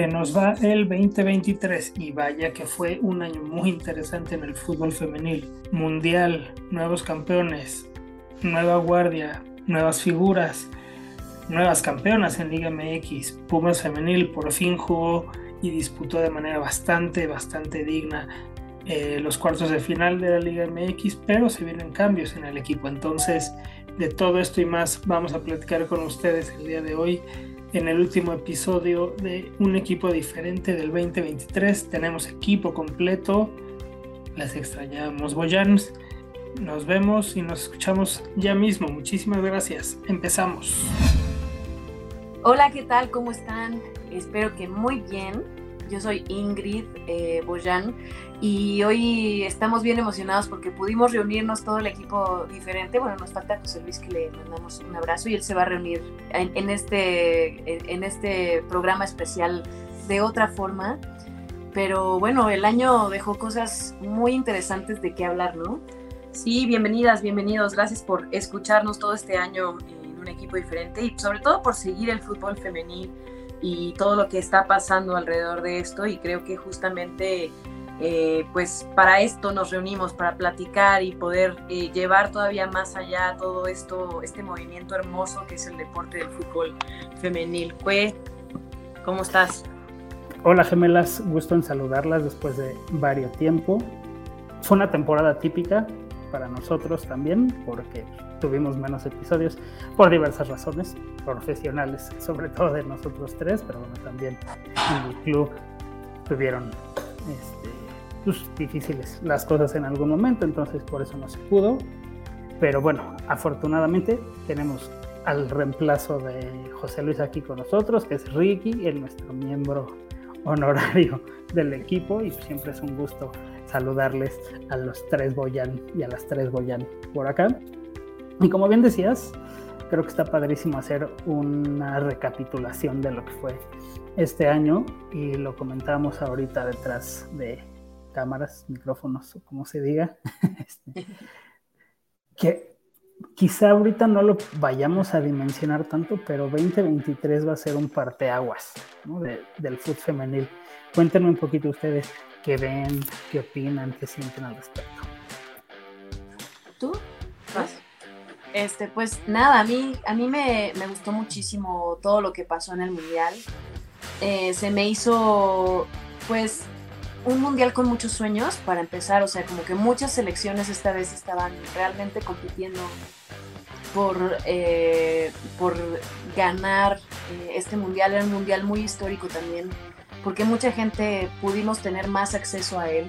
Se nos va el 2023 y vaya que fue un año muy interesante en el fútbol femenil. Mundial, nuevos campeones, nueva guardia, nuevas figuras, nuevas campeonas en Liga MX. Pumas femenil por fin jugó y disputó de manera bastante, bastante digna eh, los cuartos de final de la Liga MX, pero se vienen cambios en el equipo. Entonces, de todo esto y más vamos a platicar con ustedes el día de hoy en el último episodio de un equipo diferente del 2023. Tenemos equipo completo. Las extrañamos, Boyans. Nos vemos y nos escuchamos ya mismo. Muchísimas gracias. Empezamos. Hola, ¿qué tal? ¿Cómo están? Espero que muy bien. Yo soy Ingrid eh, Boyan y hoy estamos bien emocionados porque pudimos reunirnos todo el equipo diferente. Bueno, nos falta José Luis que le mandamos un abrazo y él se va a reunir en, este, en este programa especial de otra forma. Pero bueno, el año dejó cosas muy interesantes de qué hablar, ¿no? Sí, bienvenidas, bienvenidos. Gracias por escucharnos todo este año en un equipo diferente y sobre todo por seguir el fútbol femenil y todo lo que está pasando alrededor de esto. Y creo que justamente eh, pues para esto nos reunimos, para platicar y poder eh, llevar todavía más allá todo esto, este movimiento hermoso que es el deporte del fútbol femenil. Cue, ¿cómo estás? Hola gemelas, gusto en saludarlas después de varios tiempo. Fue una temporada típica para nosotros también, porque tuvimos menos episodios por diversas razones, profesionales, sobre todo de nosotros tres, pero bueno, también en el club tuvieron este, pues, difíciles las cosas en algún momento, entonces por eso no se pudo. Pero bueno, afortunadamente tenemos al reemplazo de José Luis aquí con nosotros, que es Ricky, el nuestro miembro honorario del equipo, y siempre es un gusto saludarles a los tres Boyan y a las tres Boyan por acá. Y como bien decías, creo que está padrísimo hacer una recapitulación de lo que fue este año y lo comentábamos ahorita detrás de cámaras, micrófonos o como se diga, este, que quizá ahorita no lo vayamos a dimensionar tanto, pero 2023 va a ser un parteaguas ¿no? del fútbol femenil. Cuéntenme un poquito ustedes qué ven, qué opinan, qué sienten al respecto. ¿Tú? Este, pues nada, a mí, a mí me, gustó muchísimo todo lo que pasó en el Mundial. Eh, se me hizo, pues, un mundial con muchos sueños para empezar, o sea, como que muchas selecciones esta vez estaban realmente compitiendo por, eh, por ganar eh, este mundial, era un mundial muy histórico también, porque mucha gente pudimos tener más acceso a él.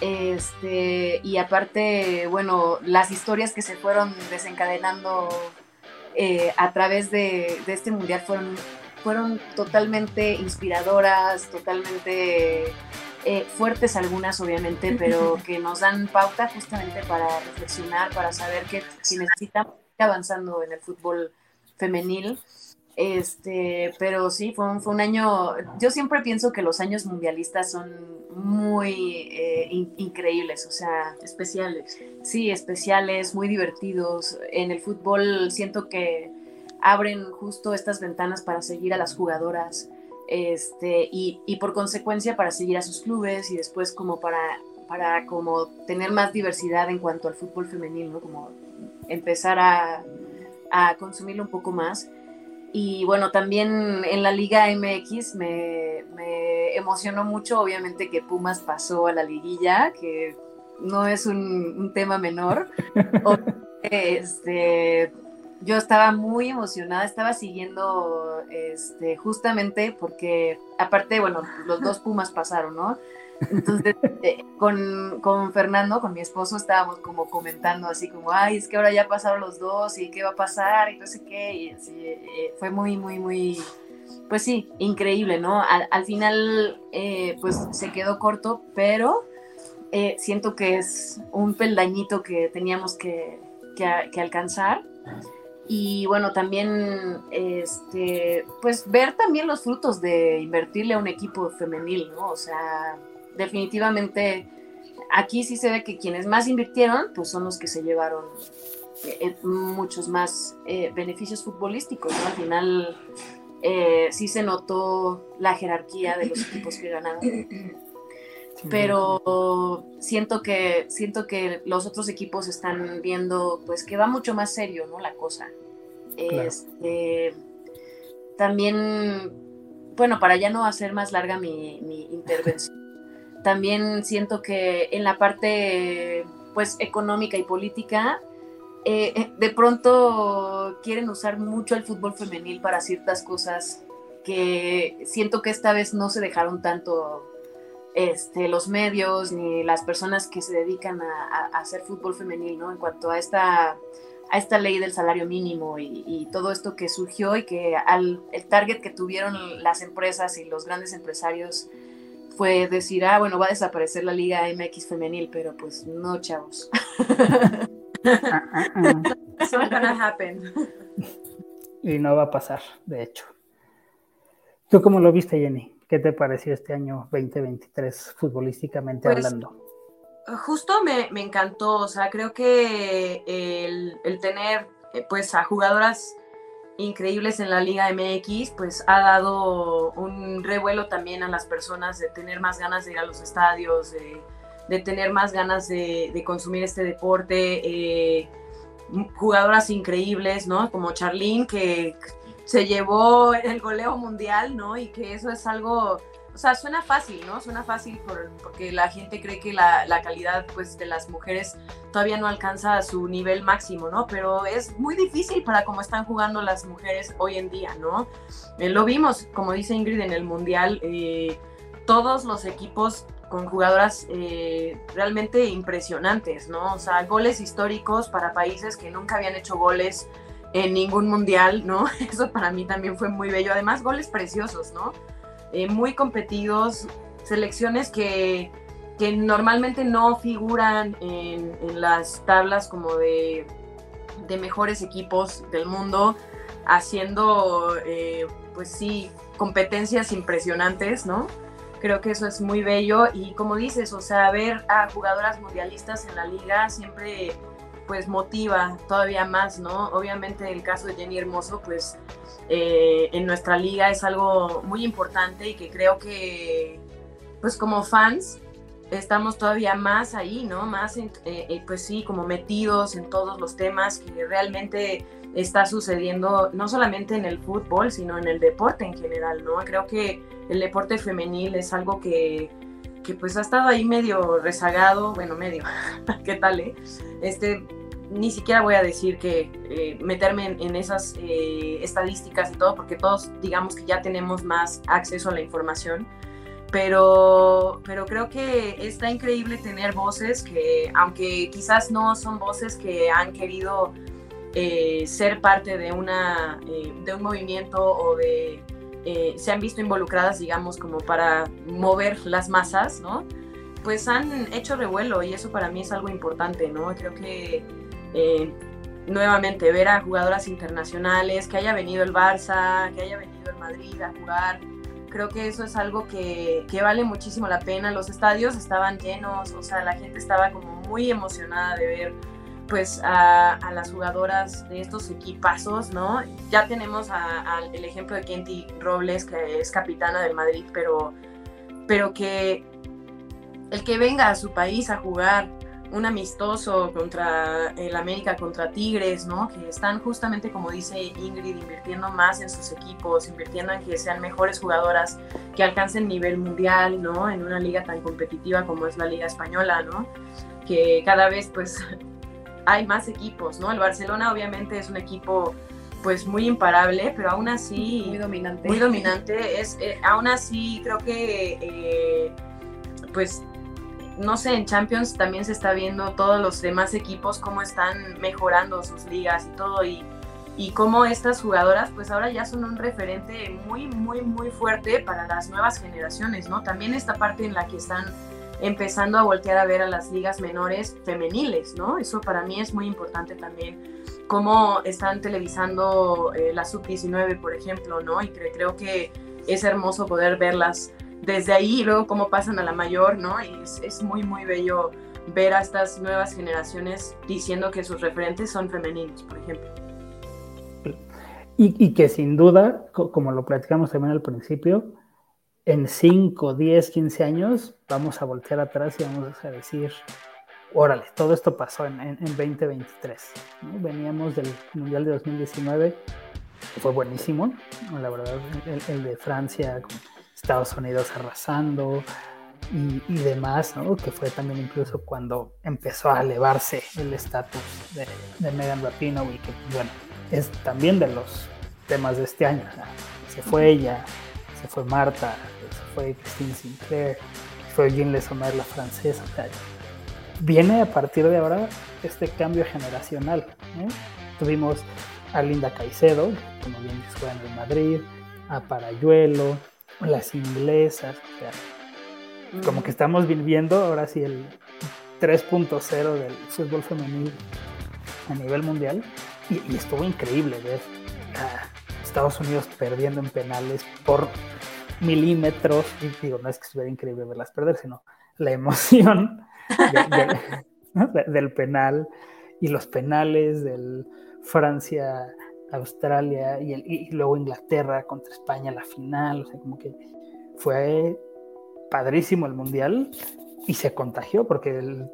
Este, y aparte, bueno, las historias que se fueron desencadenando eh, a través de, de, este mundial fueron, fueron totalamente inspiradoras, totalmente eh, fuertes algunas obviamente, pero que nos dan pauta justamente para reflexionar, para saber que, que necesitamos ir avanzando en el fútbol femenil. Este, pero sí, fue un, fue un año, yo siempre pienso que los años mundialistas son muy eh, increíbles, o sea, especiales. Sí, especiales, muy divertidos. En el fútbol siento que abren justo estas ventanas para seguir a las jugadoras, este, y, y, por consecuencia para seguir a sus clubes y después como para, para como tener más diversidad en cuanto al fútbol femenil, ¿no? Como empezar a, a consumirlo un poco más. Y bueno, también en la Liga MX me, me, emocionó mucho, obviamente, que Pumas pasó a la liguilla, que no es un, un tema menor. este, yo estaba muy emocionada, estaba siguiendo este, justamente porque, aparte, bueno, los dos Pumas pasaron, ¿no? Entonces, eh, con, con, Fernando, con mi esposo, estábamos como comentando así como, ay, es que ahora ya pasaron los dos y qué va a pasar y no sé qué. Y eh, fue muy, muy, muy, pues sí, increíble, ¿no? Al, final, eh, pues se quedó corto, pero siento que es un peldañito que teníamos que, que, alcanzar. Y bueno, también, este, pues ver también los frutos de invertirle a un equipo femenil, ¿no? O sea, definitivamente aquí sí se ve que quienes más invirtieron, pues son los que se llevaron eh, muchos más beneficios futbolísticos, ¿no? Al final eh, sí se notó la jerarquía de los equipos que ganaron. Pero siento que, siento que los otros equipos están viendo pues que va mucho más serio, ¿no? La cosa. Este, también, bueno, para ya no hacer más larga mi, mi intervención, también siento que en la parte pues económica y política eh, de pronto quieren usar mucho el fútbol femenil para ciertas cosas que siento que esta vez no se dejaron tanto este, los medios ni las personas que se dedican a, hacer fútbol femenil, ¿no? En cuanto a esta, a esta ley del salario mínimo y, todo esto que surgió y que al, el target que tuvieron las empresas y los grandes empresarios fue decir, ah, bueno, va a desaparecer la Liga MX femenil, pero pues no, chavos. Y no va a pasar, de hecho. ¿Tú cómo lo viste, Jenny? ¿Qué te pareció este año 2023 futbolísticamente pues, hablando? Justo me, encantó, o sea, creo que el, tener eh, pues a jugadoras increíbles en la Liga MX, pues ha dado un revuelo también a las personas de tener más ganas de ir a los estadios, de de tener más ganas de, consumir este deporte. Eh, jugadoras increíbles, ¿no? Como Charlene, que se llevó el goleo mundial, ¿no? Y que eso es algo, o sea, suena fácil, ¿no? Suena fácil porque la gente cree que la, calidad, pues, de las mujeres todavía no alcanza su nivel máximo, ¿no? Pero es muy difícil para cómo están jugando las mujeres hoy en día, ¿no? Eh, lo vimos, como dice Ingrid, en el mundial, eh, todos los equipos con jugadoras eh, realmente impresionantes, ¿no? O sea, goles históricos para países que nunca habían hecho goles en ningún mundial, ¿no? Eso para mí también fue muy bello. Además, goles preciosos, ¿no? Eh, muy competidos, selecciones que, que normalmente no figuran en, las tablas como de, de, mejores equipos del mundo, haciendo, eh, pues sí, competencias impresionantes, ¿no? Creo que eso es muy bello y como dices, o sea, ver a jugadoras mundialistas en la liga siempre pues motiva todavía más, ¿no? Obviamente el caso de Jenny Hermoso, pues eh, en nuestra liga es algo muy importante y que creo que pues como fans estamos todavía más ahí, ¿no? Más, eh, eh, pues sí, como metidos en todos los temas que realmente está sucediendo no solamente en el fútbol, sino en el deporte en general, ¿no? Creo que el deporte femenil es algo que, que pues ha estado ahí medio rezagado, bueno, medio, ¿qué tal, eh? Este, ni siquiera voy a decir que eh, meterme en, esas eh, estadísticas y todo, porque todos digamos que ya tenemos más acceso a la información, pero, pero creo que está increíble tener voces que, aunque quizás no son voces que han querido eh, ser parte de, una, de un movimiento o de se han visto involucradas, digamos, como para mover las masas, ¿no? Pues han hecho revuelo y eso para mí es algo importante, ¿no? Creo que eh, nuevamente ver a jugadoras internacionales, que haya venido el Barça, que haya venido el Madrid a jugar, creo que eso es algo que, que, vale muchísimo la pena. Los estadios estaban llenos, o sea, la gente estaba como muy emocionada de ver pues a, las jugadoras de estos equipazos, ¿no? Ya tenemos el ejemplo de Kenty Robles, que es capitana del Madrid, pero, pero que el que venga a su país a jugar un amistoso contra el América, contra Tigres, ¿no? Que están justamente, como dice Ingrid, invirtiendo más en sus equipos, invirtiendo en que sean mejores jugadoras, que alcancen nivel mundial, ¿no? En una liga tan competitiva como es la Liga Española, ¿no? Que cada vez, pues, hay más equipos, ¿no? El Barcelona obviamente es un equipo pues muy imparable, pero aún así... Muy dominante. Muy dominante. Es, eh, aún así creo que eh, pues no sé, en Champions también se está viendo todos los demás equipos cómo están mejorando sus ligas y todo y, y cómo estas jugadoras pues ahora ya son un referente muy, muy, muy fuerte para las nuevas generaciones, ¿no? También esta parte en la que están empezando a voltear a ver a las ligas menores femeniles, ¿no? Eso para mí es muy importante también, cómo están televisando eh, la sub-19, por ejemplo, ¿no? Y creo que es hermoso poder verlas desde ahí luego cómo pasan a la mayor, ¿no? Y es, muy, muy bello ver a estas nuevas generaciones diciendo que sus referentes son femeninos, por ejemplo. Y, que sin duda, como lo platicamos también al principio, en 5, 10, 15 años vamos a voltear atrás y vamos a decir, órale, todo esto pasó en, en, 2023. Veníamos del Mundial de 2019, que fue buenísimo, la verdad, el, de Francia, Estados Unidos arrasando y, y, demás, ¿no? que fue también incluso cuando empezó a elevarse el estatus de, de Megan Rapinoe, que bueno, es también de los temas de este año. se fue ella, se fue Marta, se fue Christine Sinclair, se fue Jean Lesomer, la francesa. viene a partir de ahora este cambio generacional. Tuvimos a Linda Caicedo, como bien dijo en el Madrid, a Parayuelo, las inglesas. como que estamos viviendo ahora sí el 3.0 del fútbol femenil a nivel mundial y, estuvo increíble ver a Estados Unidos perdiendo en penales por milímetros. Y digo, no es que estuviera increíble verlas perder, sino la emoción del penal y los penales del Francia, Australia y, y, luego Inglaterra contra España, la final. O sea, como que fue padrísimo el mundial y se contagió porque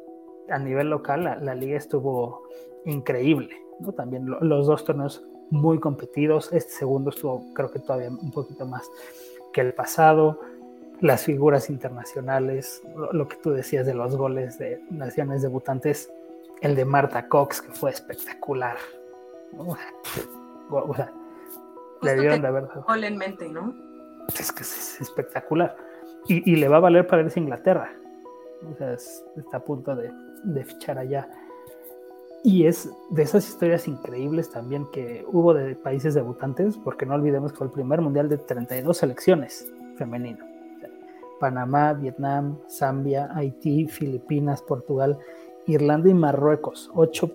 a nivel local la liga estuvo increíble. También los dos torneos muy competidos. Este segundo estuvo, creo que todavía un poquito más que el pasado. Las figuras internacionales, lo, que tú decías de los goles de naciones debutantes, el de Marta Cox, que fue espectacular. O sea, le dieron de verdad. Gol en mente, ¿no? Es que es, espectacular. Y, le va a valer para irse a Inglaterra. O sea, está a punto de, de fichar allá. Y es de esas historias increíbles también que hubo de países debutantes, porque no olvidemos que fue el primer mundial de 32 selecciones femenino. Panamá, Vietnam, Zambia, Haití, Filipinas, Portugal, Irlanda y Marruecos. Ocho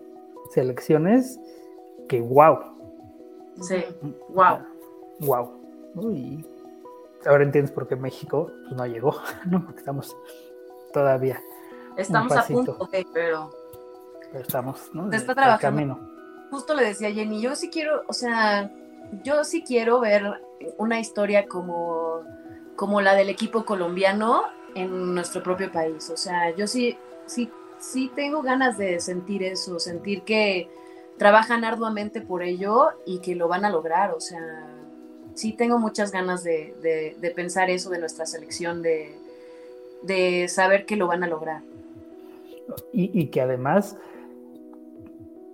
selecciones que wow. Sí, wow. Wow. Y ahora entiendes por qué México pues, no llegó, ¿no? Porque estamos todavía. Estamos a punto, pero estamos, ¿no? Está trabajando. Justo le decía a Jenny, yo sí quiero, o sea, yo sí quiero ver una historia como, como la del equipo colombiano en nuestro propio país. O sea, yo sí, sí, sí tengo ganas de sentir eso, sentir que trabajan arduamente por ello y que lo van a lograr. O sea, sí tengo muchas ganas de, pensar eso de nuestra selección, de, de, saber que lo van a lograr. Y, y que además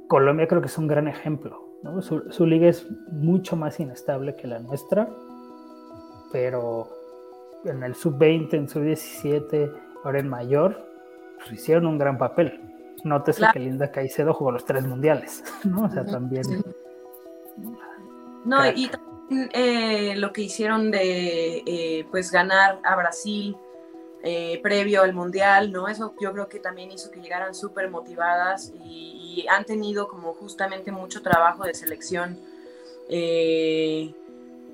Colombia creo que es un gran ejemplo. Su, liga es mucho más inestable que la nuestra, pero en el sub-20, en sub-17, ahora en mayor, pues hicieron un gran papel. Nótese que Linda Caicedo jugó los tres mundiales, ¿no? O sea, también. No, y también eh, lo que hicieron de eh, pues ganar a Brasil eh, previo al mundial, ¿no? Eso yo creo que también hizo que llegaran súper motivadas y, han tenido como justamente mucho trabajo de selección. Eh,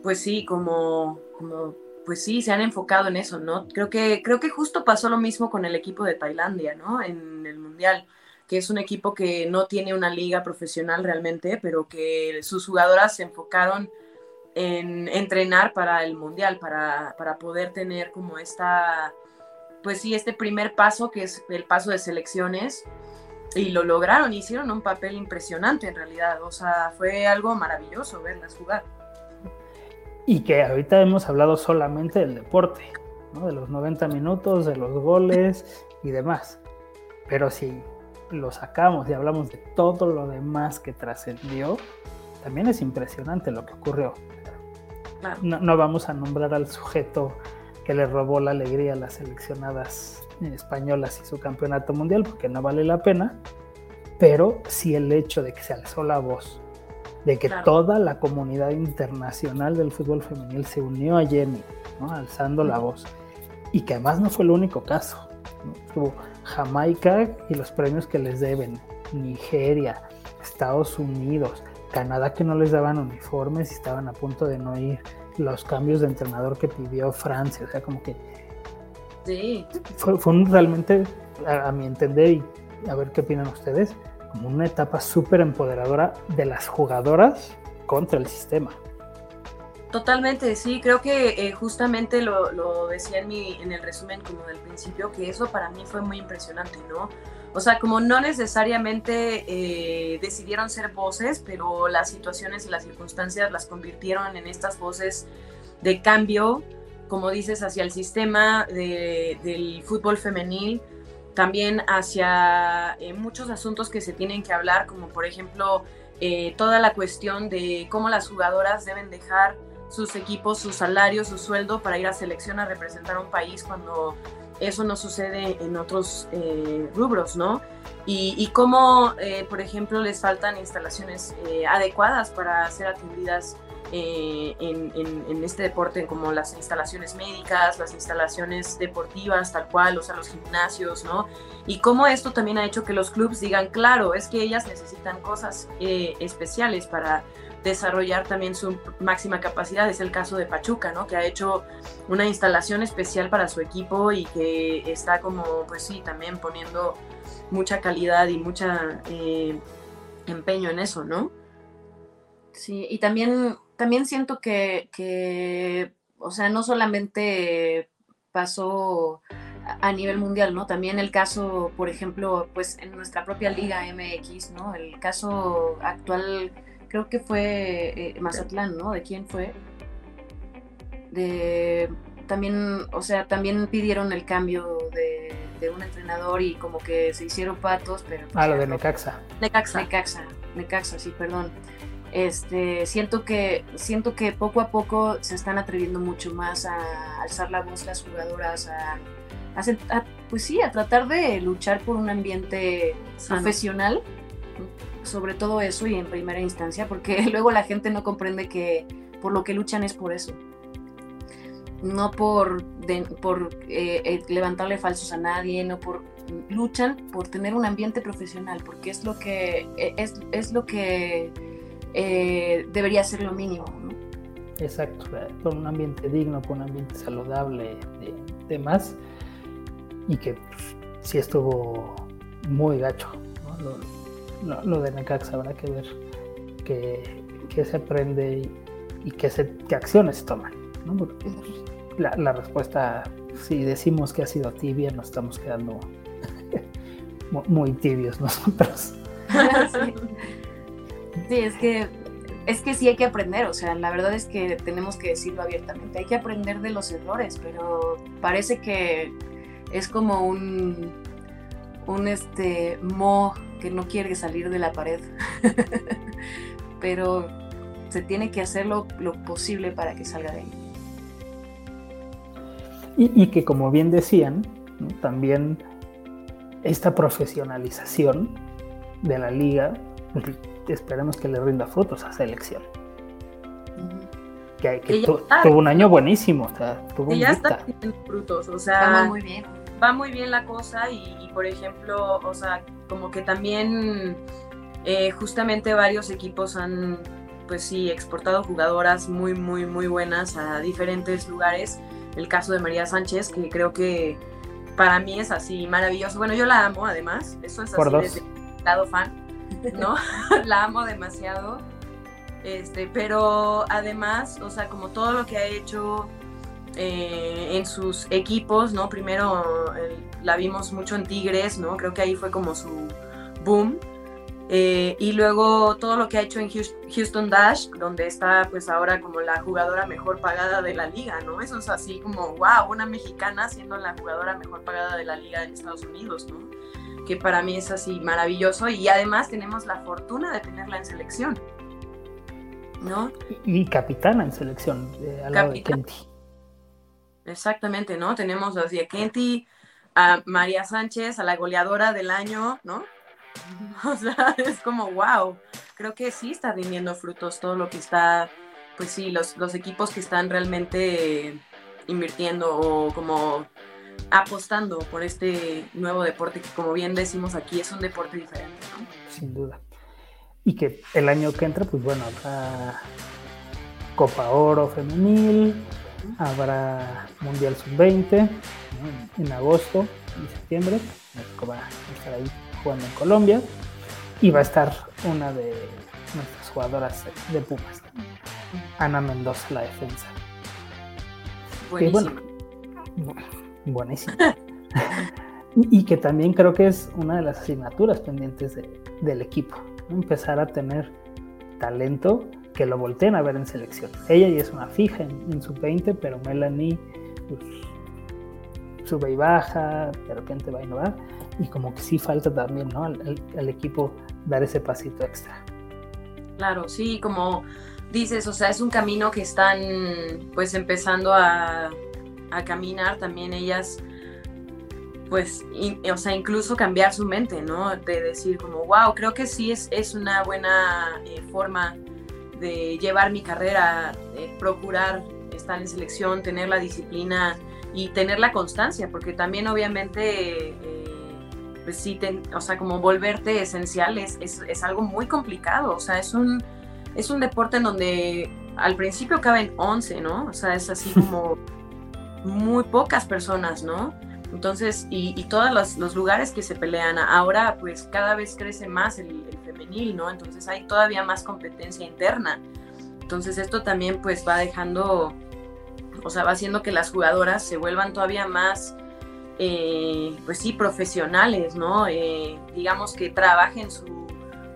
pues sí, como, como, pues sí, se han enfocado en eso, ¿no? Creo que, creo que justo pasó lo mismo con el equipo de Tailandia, ¿no? En el mundial que es un equipo que no tiene una liga profesional realmente, pero que sus jugadoras se enfocaron en entrenar para el mundial, para, para poder tener como esta pues sí, este primer paso, que es el paso de selecciones, y lo lograron, hicieron un papel impresionante en realidad, o sea, fue algo maravilloso verlas jugar. Y que ahorita hemos hablado solamente del deporte, ¿no? de los 90 minutos, de los goles y demás, pero si lo sacamos y hablamos de todo lo demás que trascendió, también es impresionante lo que ocurrió. No, no, vamos a nombrar al sujeto que le robó la alegría a las seleccionadas españolas y su campeonato mundial, porque no vale la pena, pero sí el hecho de que se alzó la voz de que toda la comunidad internacional del fútbol femenil se unió a Jenny, alzando la voz. Y que además no fue el único caso. Estuvo Jamaica y los premios que les deben, Nigeria, Estados Unidos, Canadá que no les daban uniformes y estaban a punto de no ir, los cambios de entrenador que pidió Francia, o sea, como que sí. fue, fue realmente, a, a mi entender, y a ver qué opinan ustedes, como una etapa súper empoderadora de las jugadoras contra el sistema. Totalmente, sí, creo que eh, justamente lo, lo, decía en, mi, en el resumen como del principio, que eso para mí fue muy impresionante, ¿no? O sea, como no necesariamente eh, decidieron ser voces, pero las situaciones y las circunstancias las convirtieron en estas voces de cambio, como dices, hacia el sistema de, del fútbol femenil, también hacia eh, muchos asuntos que se tienen que hablar, como por ejemplo toda la cuestión de cómo las jugadoras deben dejar sus equipos, su salario, su sueldo para ir a selección a representar a un país cuando eso no sucede en otros eh, rubros, ¿no? Y, y cómo, por ejemplo, les faltan instalaciones adecuadas para ser atendidas eh, en, este deporte, como las instalaciones médicas, las instalaciones deportivas, tal cual, o sea, los gimnasios, ¿no? Y cómo esto también ha hecho que los clubes digan, claro, es que ellas necesitan cosas eh, especiales para desarrollar también su máxima capacidad. Es el caso de Pachuca, ¿no? Que ha hecho una instalación especial para su equipo y que está como, pues sí, también poniendo mucha calidad y mucha eh, empeño en eso, ¿no? Sí, y también también siento que, o sea, no solamente pasó a nivel mundial, ¿no? También el caso, por ejemplo, pues en nuestra propia liga MX, ¿no? El caso actual, creo que fue eh, Mazatlán, ¿no? ¿De quién fue? De también, o sea, también pidieron el cambio de, un entrenador y como que se hicieron patos, pero... ah, lo de Necaxa. Necaxa. Necaxa, Necaxa, sí, perdón. Este, siento que siento que poco a poco se están atreviendo mucho más a alzar la voz las jugadoras a, pues sí a tratar de luchar por un ambiente profesional sobre todo eso y en primera instancia porque luego la gente no comprende que por lo que luchan es por eso no por por eh, eh, levantarle falsos a nadie no por luchan por tener un ambiente profesional porque es lo que e, es, es lo que eh, debería ser lo mínimo. ¿no? Exacto, por un ambiente digno, por un ambiente saludable, de, demás, y que pues, sí estuvo muy gacho. Lo, de Necaxa habrá que ver qué, se aprende y, qué, se, qué acciones toman. Pues, la, la, respuesta, si decimos que ha sido tibia, nos estamos quedando muy tibios nosotros. sí. Sí, es que es que sí hay que aprender, o sea, la verdad es que tenemos que decirlo abiertamente, hay que aprender de los errores, pero parece que es como un un este mo que no quiere salir de la pared. pero se tiene que hacer lo, posible para que salga de ahí. Y, que como bien decían, también esta profesionalización de la liga esperemos que le rinda frutos a selección. Que, tuvo un año buenísimo, o sea, tuvo ya está teniendo frutos, o sea, muy bien. Va muy bien la cosa y, por ejemplo, o sea, como que también eh, justamente varios equipos han, pues sí, exportado jugadoras muy, muy, muy buenas a diferentes lugares. El caso de María Sánchez, que creo que para mí es así maravilloso. Bueno, yo la amo además, eso es así desde el lado fan. ¿no? la amo demasiado. Este, pero además, o sea, como todo lo que ha hecho eh, en sus equipos, ¿no? Primero la vimos mucho en Tigres, ¿no? Creo que ahí fue como su boom. Eh, y luego todo lo que ha hecho en Houston Dash, donde está pues ahora como la jugadora mejor pagada de la liga, ¿no? Eso es así como, wow, una mexicana siendo la jugadora mejor pagada de la liga en Estados Unidos, ¿no? que para mí es así maravilloso y además tenemos la fortuna de tenerla en selección. ¿No? Y, capitana en selección, eh, al lado de Kenty. Exactamente, ¿no? Tenemos a Kenty, a María Sánchez, a la goleadora del año, ¿no? O sea, es como, wow, creo que sí está rindiendo frutos todo lo que está, pues sí, los, los equipos que están realmente invirtiendo o como apostando por este nuevo deporte que como bien decimos aquí es un deporte diferente, ¿no? Sin duda. Y que el año que entra, pues bueno, habrá Copa Oro femenil, habrá Mundial Sub-20 en agosto y septiembre. México va a estar ahí jugando en Colombia y va a estar una de nuestras jugadoras de Pumas, Ana Mendoza, la defensa. Buenísimo. bueno, buenísimo. y que también creo que es una de las asignaturas pendientes del equipo, empezar a tener talento que lo volteen a ver en selección. Ella ya es una fija en, su 20, pero Melanie pues, sube y baja, de repente va y no va, y como que sí falta también ¿no? al, equipo dar ese pasito extra. Claro, sí, como dices, o sea, es un camino que están pues empezando a, a caminar también ellas pues, o sea, incluso cambiar su mente, ¿no? De decir como, wow, creo que sí es, es una buena eh, forma de llevar mi carrera, eh, procurar estar en selección, tener la disciplina y tener la constancia, porque también obviamente, eh, pues sí, o sea, como volverte esencial es, es, algo muy complicado, o sea, es un, es un deporte en donde al principio caben 11, ¿no? O sea, es así como muy pocas personas, ¿no? Entonces, y, y todos los, lugares que se pelean, ahora pues cada vez crece más el, ¿no? Entonces hay todavía más competencia interna. Entonces esto también pues va dejando, o sea, va haciendo que las jugadoras se vuelvan todavía más, eh, pues sí, profesionales, ¿no? Eh, digamos que trabajen su,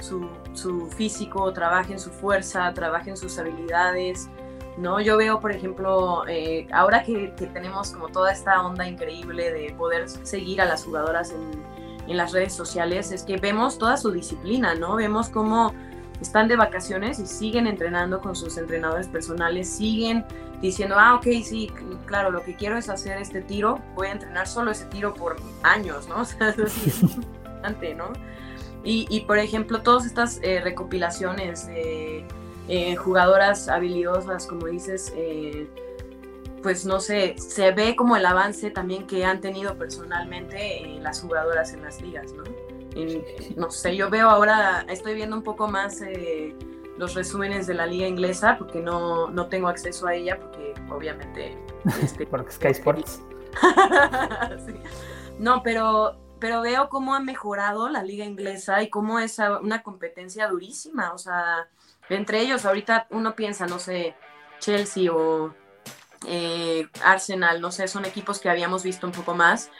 su, su físico, trabajen su fuerza, trabajen sus habilidades, ¿no? Yo veo, por ejemplo, eh, ahora que, tenemos como toda esta onda increíble de poder seguir a las jugadoras en, las redes sociales, es que vemos toda su disciplina, ¿no? Vemos cómo están de vacaciones y siguen entrenando con sus entrenadores personales, siguen diciendo, ah, ok, sí, claro, lo que quiero es hacer este tiro, voy a entrenar solo ese tiro por años, ¿no? O sea, es importante, ¿no? Y, por ejemplo, todas estas eh, recopilaciones de eh, jugadoras habilidosas, como dices, eh, pues no sé, se ve como el avance también que han tenido personalmente eh, las jugadoras en las ligas, ¿no? no sé, yo veo ahora, estoy viendo un poco más los resúmenes de la liga inglesa porque no, no tengo acceso a ella porque obviamente... Este, porque Sky Sports. No, pero, pero veo cómo ha mejorado la liga inglesa y cómo es una competencia durísima, o sea entre ellos, ahorita uno piensa, no sé, Chelsea o eh, Arsenal, no sé, son equipos que habíamos visto un poco más,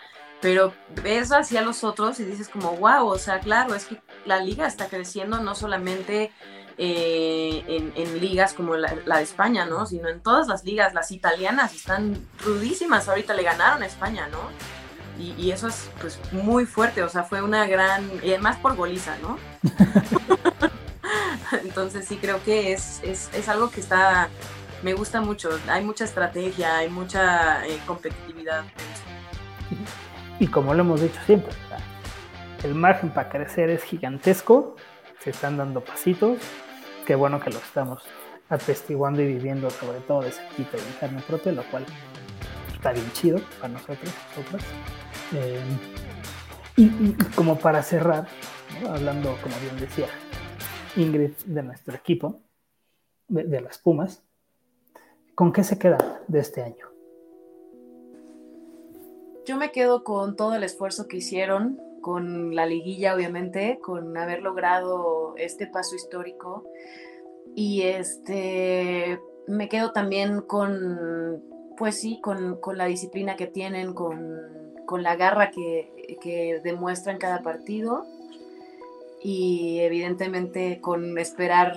pero ves hacia los otros y dices como, wow, o sea, claro, es que la liga está creciendo no solamente eh, en, ligas como la, de España, ¿no? Sino en todas las ligas, las italianas están rudísimas, ahorita le ganaron a España, ¿no? Y, y eso es pues muy fuerte, o sea, fue una gran, y además por goliza, ¿no? Entonces sí creo que es, es, algo que está, me gusta mucho. Hay mucha estrategia, hay mucha eh, competitividad. Y como lo hemos dicho siempre, el margen para crecer es gigantesco, se están dando pasitos, qué bueno que lo estamos atestiguando y viviendo sobre todo de cerquita y en carne lo cual está bien chido para nosotros, nosotras. Eh, y, como para cerrar, hablando, como bien decía, Ingrid de nuestro equipo, de, las Pumas, ¿con qué se queda de este año? Yo me quedo con todo el esfuerzo que hicieron, con la liguilla obviamente, con haber logrado este paso histórico y este me quedo también con pues sí, con, la disciplina que tienen, con, la garra que, que demuestran cada partido y evidentemente con esperar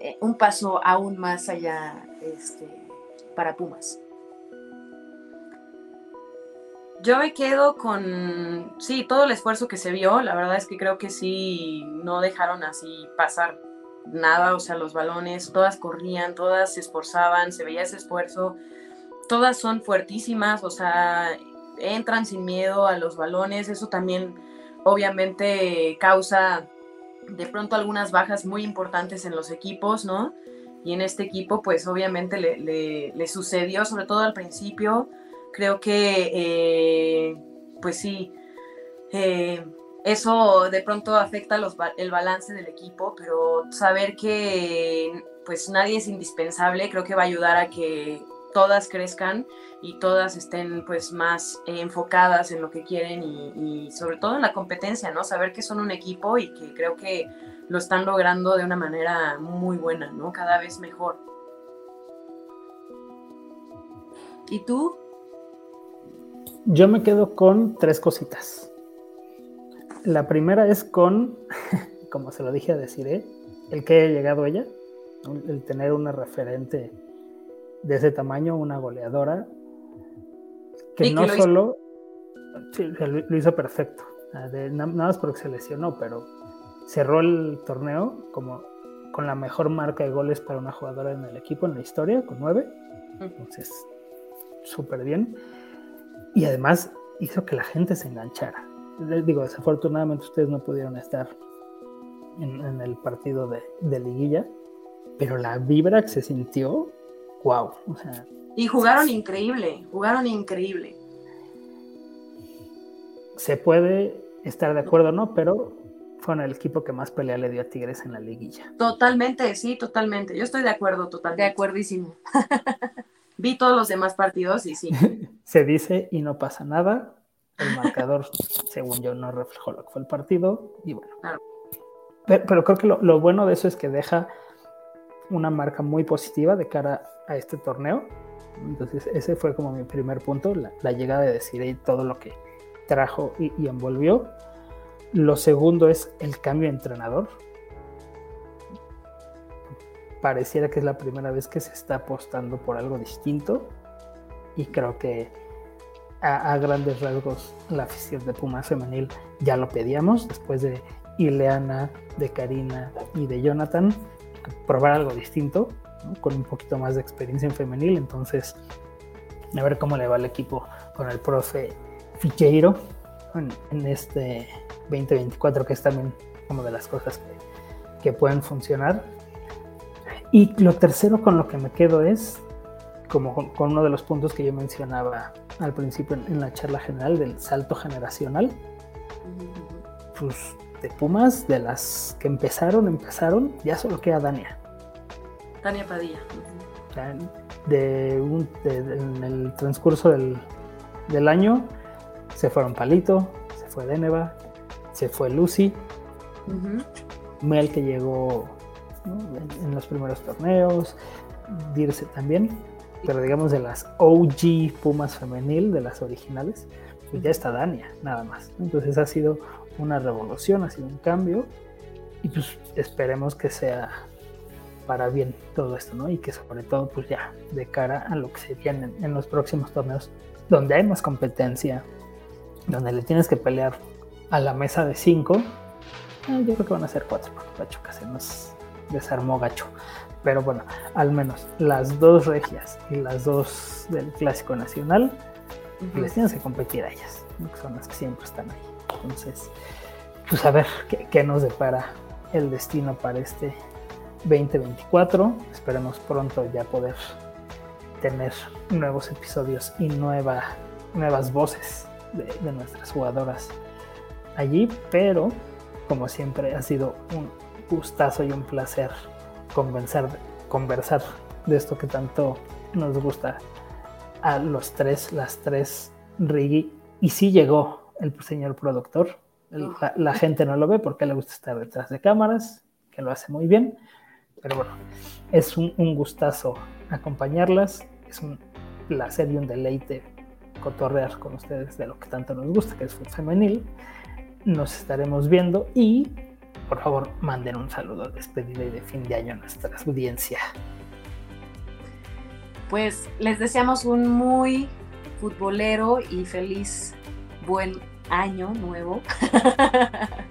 eh, un paso aún más allá este, para Pumas. Yo me quedo con, sí, todo el esfuerzo que se vio, la verdad es que creo que sí, no dejaron así pasar nada, o sea, los balones, todas corrían, todas se esforzaban, se veía ese esfuerzo, todas son fuertísimas, o sea, entran sin miedo a los balones, eso también obviamente causa de pronto algunas bajas muy importantes en los equipos, ¿no? Y en este equipo, pues obviamente le, sucedió, sobre todo al principio. Creo que, eh, pues sí, eh, eso de pronto afecta el balance del equipo, pero saber que pues nadie es indispensable, creo que va a ayudar a que todas crezcan y todas estén pues más enfocadas en lo que quieren y, sobre todo en la competencia, ¿no? Saber que son un equipo y que creo que lo están logrando de una manera muy buena, ¿no? Cada vez mejor. ¿Y tú? Yo me quedo con tres cositas. La primera es con, como se lo dije a decir, el que haya llegado ella, el tener una referente de ese tamaño, una goleadora, que no solo lo hizo perfecto, nada más porque se lesionó, pero cerró el torneo como con la mejor marca de goles para una jugadora en el equipo en la historia, con nueve. Entonces, súper bien. Y además hizo que la gente se enganchara. Les digo, desafortunadamente ustedes no pudieron estar en, el partido de, de, liguilla, pero la vibra que se sintió, wow. O sea, y jugaron increíble, jugaron increíble. Se puede estar de acuerdo o no, pero fueron el equipo que más pelea le dio a Tigres en la liguilla. Totalmente, sí, totalmente. Yo estoy de acuerdo, totalmente. De acuerdísimo. Vi todos los demás partidos y sí. Se dice y no pasa nada. El marcador, según yo, no reflejó lo que fue el partido. Y bueno. Pero, creo que lo, bueno de eso es que deja una marca muy positiva de cara a este torneo. Entonces, ese fue como mi primer punto, la, llegada de decir todo lo que trajo y, envolvió. Lo segundo es el cambio de entrenador. Pareciera que es la primera vez que se está apostando por algo distinto y creo que a, grandes rasgos la afición de Pumas femenil ya lo pedíamos después de Ileana, de Karina y de Jonathan probar algo distinto con un poquito más de experiencia en femenil. Entonces, a ver cómo le va al equipo con el profe Ficheiro en, este 2024, que es también como de las cosas que, pueden funcionar. Y lo tercero con lo que me quedo es, como con, uno de los puntos que yo mencionaba al principio en, la charla general del salto generacional, pues de Pumas, de las que empezaron, empezaron, ya solo queda Dania. Tania Padilla. De en el transcurso del, año se fueron Palito, se fue Deneva, se fue Lucy, Mel que llegó en, los primeros torneos, Dirce también, pero digamos de las OG Pumas femenil, de las originales, pues ya está Dania, nada más. Entonces ha sido una revolución, ha sido un cambio y pues esperemos que sea para bien todo esto, ¿no? Y que sobre todo, pues ya, de cara a lo que se viene en, los próximos torneos, donde hay más competencia, donde le tienes que pelear a la mesa de cinco, eh, yo creo que van a ser cuatro, porque Pachuca se nos desarmó gacho. Pero bueno, al menos las dos regias y las dos del Clásico Nacional, les tienes que competir a ellas, son las que siempre están ahí. Entonces, pues a ver qué, nos depara el destino para este 2024. Esperemos pronto ya poder tener nuevos episodios y nueva, nuevas voces de, nuestras jugadoras allí, pero como siempre ha sido un gustazo y un placer conversar, conversar de esto que tanto nos gusta a los tres, las tres Rigi. Y sí llegó el señor productor. la, la, gente no lo ve porque le gusta estar detrás de cámaras, que lo hace muy bien. Pero bueno, es un, gustazo acompañarlas, es un placer y un deleite cotorrear con ustedes de lo que tanto nos gusta, que es fútbol femenil. Nos estaremos viendo y por favor manden un saludo de despedida y de fin de año a nuestra audiencia. Pues les deseamos un muy futbolero y feliz buen año nuevo.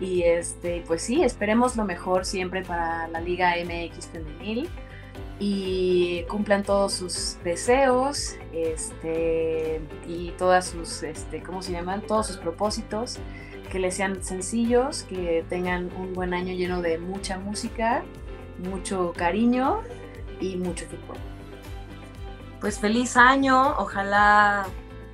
Y este, pues sí, esperemos lo mejor siempre para la Liga MX femenil y cumplan todos sus deseos este, y todas sus, este, ¿cómo se llaman? Todos sus propósitos, que les sean sencillos, que tengan un buen año lleno de mucha música, mucho cariño y mucho fútbol. Pues feliz año, ojalá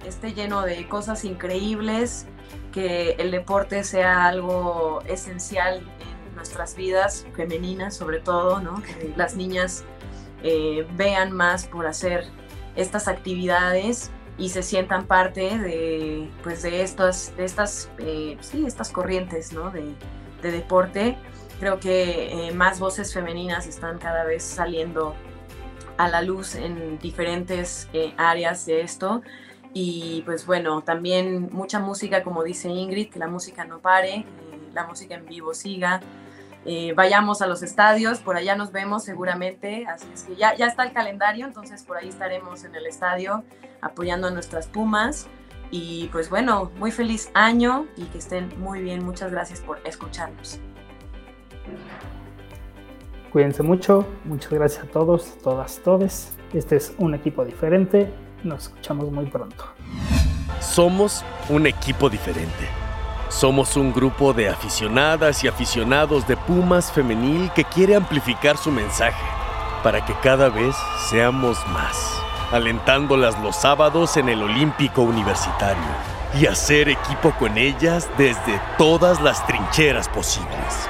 esté lleno de cosas increíbles, que el deporte sea algo esencial en nuestras vidas femeninas sobre todo, ¿no? que las niñas eh, vean más por hacer estas actividades y se sientan parte de, pues de, estas, de estas, eh, sí, estas corrientes ¿no? de, de, deporte. Creo que eh, más voces femeninas están cada vez saliendo a la luz en diferentes áreas de esto y pues bueno, también mucha música, como dice Ingrid, que la música no pare, que la música en vivo siga. Eh, vayamos a los estadios, por allá nos vemos seguramente, así es que ya, ya está el calendario, entonces por ahí estaremos en el estadio apoyando a nuestras Pumas. Y pues bueno, muy feliz año y que estén muy bien. Muchas gracias por escucharnos. Cuídense mucho, muchas gracias a todos, todas, todes. Este es un equipo diferente nos escuchamos muy pronto. Somos un equipo diferente. Somos un grupo de aficionadas y aficionados de Pumas Femenil que quiere amplificar su mensaje para que cada vez seamos más, alentándolas los sábados en el Olímpico Universitario y hacer equipo con ellas desde todas las trincheras posibles.